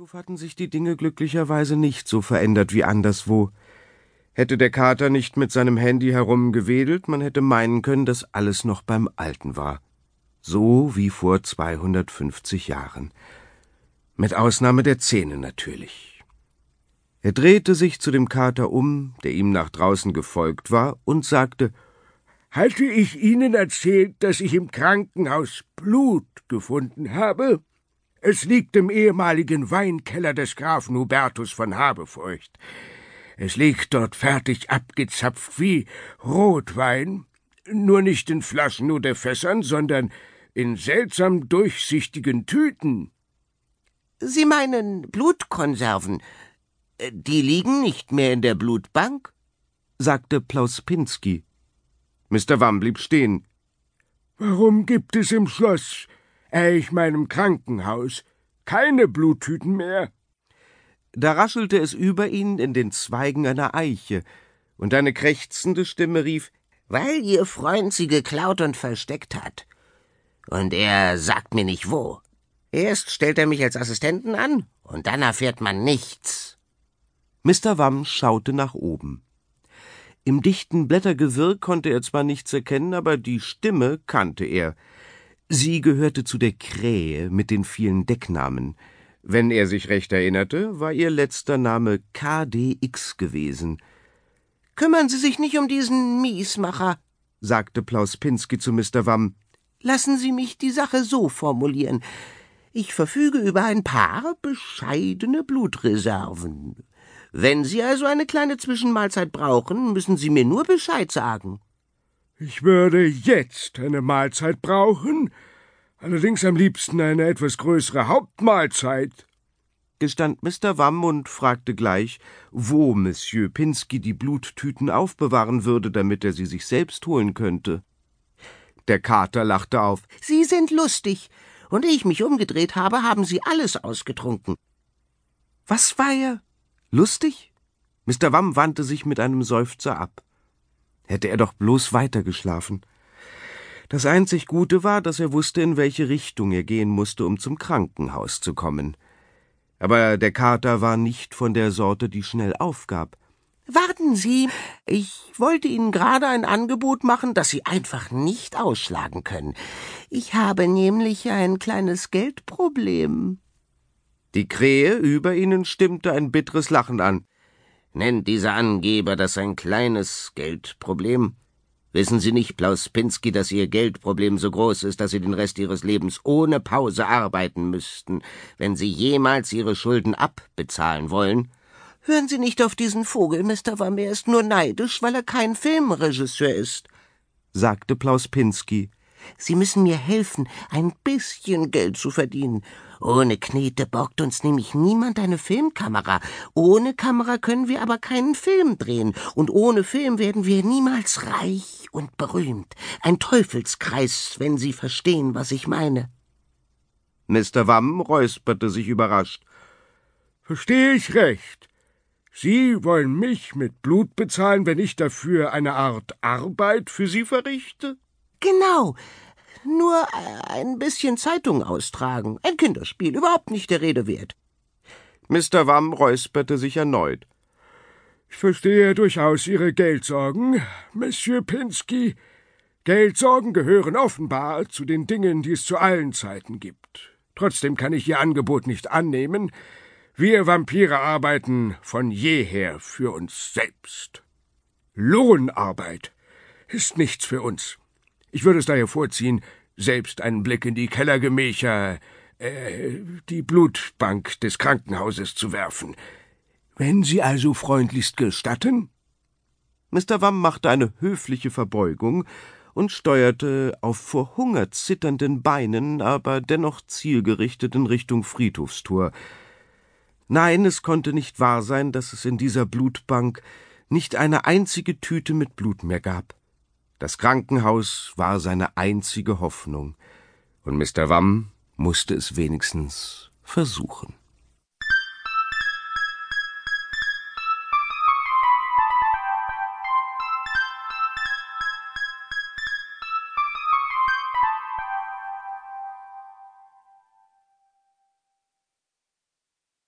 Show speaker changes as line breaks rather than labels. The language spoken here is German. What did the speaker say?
Friedhof hatten sich die Dinge glücklicherweise nicht so verändert wie anderswo. Hätte der Kater nicht mit seinem Handy herumgewedelt, man hätte meinen können, dass alles noch beim Alten war. So wie vor 250 Jahren. Mit Ausnahme der Zähne natürlich. Er drehte sich zu dem Kater um, der ihm nach draußen gefolgt war, und sagte
Hatte ich Ihnen erzählt, dass ich im Krankenhaus Blut gefunden habe? Es liegt im ehemaligen Weinkeller des Grafen Hubertus von Habefeucht. Es liegt dort fertig abgezapft wie Rotwein, nur nicht in Flaschen oder Fässern, sondern in seltsam durchsichtigen Tüten.
Sie meinen Blutkonserven. Die liegen nicht mehr in der Blutbank?
sagte Plauspinski. Mr. Wamm blieb stehen.
Warum gibt es im Schloss äh, ich meinem Krankenhaus, keine Bluttüten mehr.
Da raschelte es über ihn in den Zweigen einer Eiche, und eine krächzende Stimme rief
Weil Ihr Freund sie geklaut und versteckt hat. Und er sagt mir nicht wo. Erst stellt er mich als Assistenten an, und dann erfährt man nichts.
Mr. Wamm schaute nach oben. Im dichten Blättergewirr konnte er zwar nichts erkennen, aber die Stimme kannte er. Sie gehörte zu der Krähe mit den vielen Decknamen. Wenn er sich recht erinnerte, war ihr letzter Name KDX gewesen.
Kümmern Sie sich nicht um diesen Miesmacher, sagte Plauspinski zu Mr. Wamm. Lassen Sie mich die Sache so formulieren. Ich verfüge über ein paar bescheidene Blutreserven. Wenn Sie also eine kleine Zwischenmahlzeit brauchen, müssen Sie mir nur Bescheid sagen.
Ich würde jetzt eine Mahlzeit brauchen, allerdings am liebsten eine etwas größere Hauptmahlzeit,
gestand Mr. Wamm und fragte gleich, wo Monsieur Pinsky die Bluttüten aufbewahren würde, damit er sie sich selbst holen könnte. Der Kater lachte auf.
Sie sind lustig, und ehe ich mich umgedreht habe, haben Sie alles ausgetrunken.
Was war er? Lustig? Mr. Wamm wandte sich mit einem Seufzer ab hätte er doch bloß weitergeschlafen. Das einzig Gute war, dass er wusste, in welche Richtung er gehen musste, um zum Krankenhaus zu kommen. Aber der Kater war nicht von der Sorte, die schnell aufgab.
Warten Sie, ich wollte Ihnen gerade ein Angebot machen, das Sie einfach nicht ausschlagen können. Ich habe nämlich ein kleines Geldproblem.
Die Krähe über ihnen stimmte ein bitteres Lachen an.
Nennt dieser Angeber das ein kleines Geldproblem? Wissen Sie nicht, Plauspinski, dass Ihr Geldproblem so groß ist, dass Sie den Rest Ihres Lebens ohne Pause arbeiten müssten, wenn Sie jemals Ihre Schulden abbezahlen wollen? Hören Sie nicht auf diesen Vogel, Mr. Wamm, er ist nur neidisch, weil er kein Filmregisseur ist, sagte Plauspinski. Sie müssen mir helfen, ein bisschen Geld zu verdienen. Ohne Knete borgt uns nämlich niemand eine Filmkamera. Ohne Kamera können wir aber keinen Film drehen. Und ohne Film werden wir niemals reich und berühmt. Ein Teufelskreis, wenn Sie verstehen, was ich meine.
Mr. Wamm räusperte sich überrascht.
Verstehe ich recht. Sie wollen mich mit Blut bezahlen, wenn ich dafür eine Art Arbeit für Sie verrichte?
Genau. Nur ein bisschen Zeitung austragen. Ein Kinderspiel, überhaupt nicht der Rede wert.
Mr. Wamm räusperte sich erneut.
Ich verstehe durchaus Ihre Geldsorgen, Monsieur Pinsky. Geldsorgen gehören offenbar zu den Dingen, die es zu allen Zeiten gibt. Trotzdem kann ich Ihr Angebot nicht annehmen. Wir Vampire arbeiten von jeher für uns selbst. Lohnarbeit ist nichts für uns. Ich würde es daher vorziehen, selbst einen Blick in die Kellergemächer, äh, die Blutbank des Krankenhauses zu werfen. Wenn Sie also freundlichst gestatten?
Mr. Wamm machte eine höfliche Verbeugung und steuerte auf vor Hunger zitternden Beinen, aber dennoch zielgerichtet in Richtung Friedhofstor. Nein, es konnte nicht wahr sein, dass es in dieser Blutbank nicht eine einzige Tüte mit Blut mehr gab. Das Krankenhaus war seine einzige Hoffnung, und Mr. Wamm musste es wenigstens versuchen.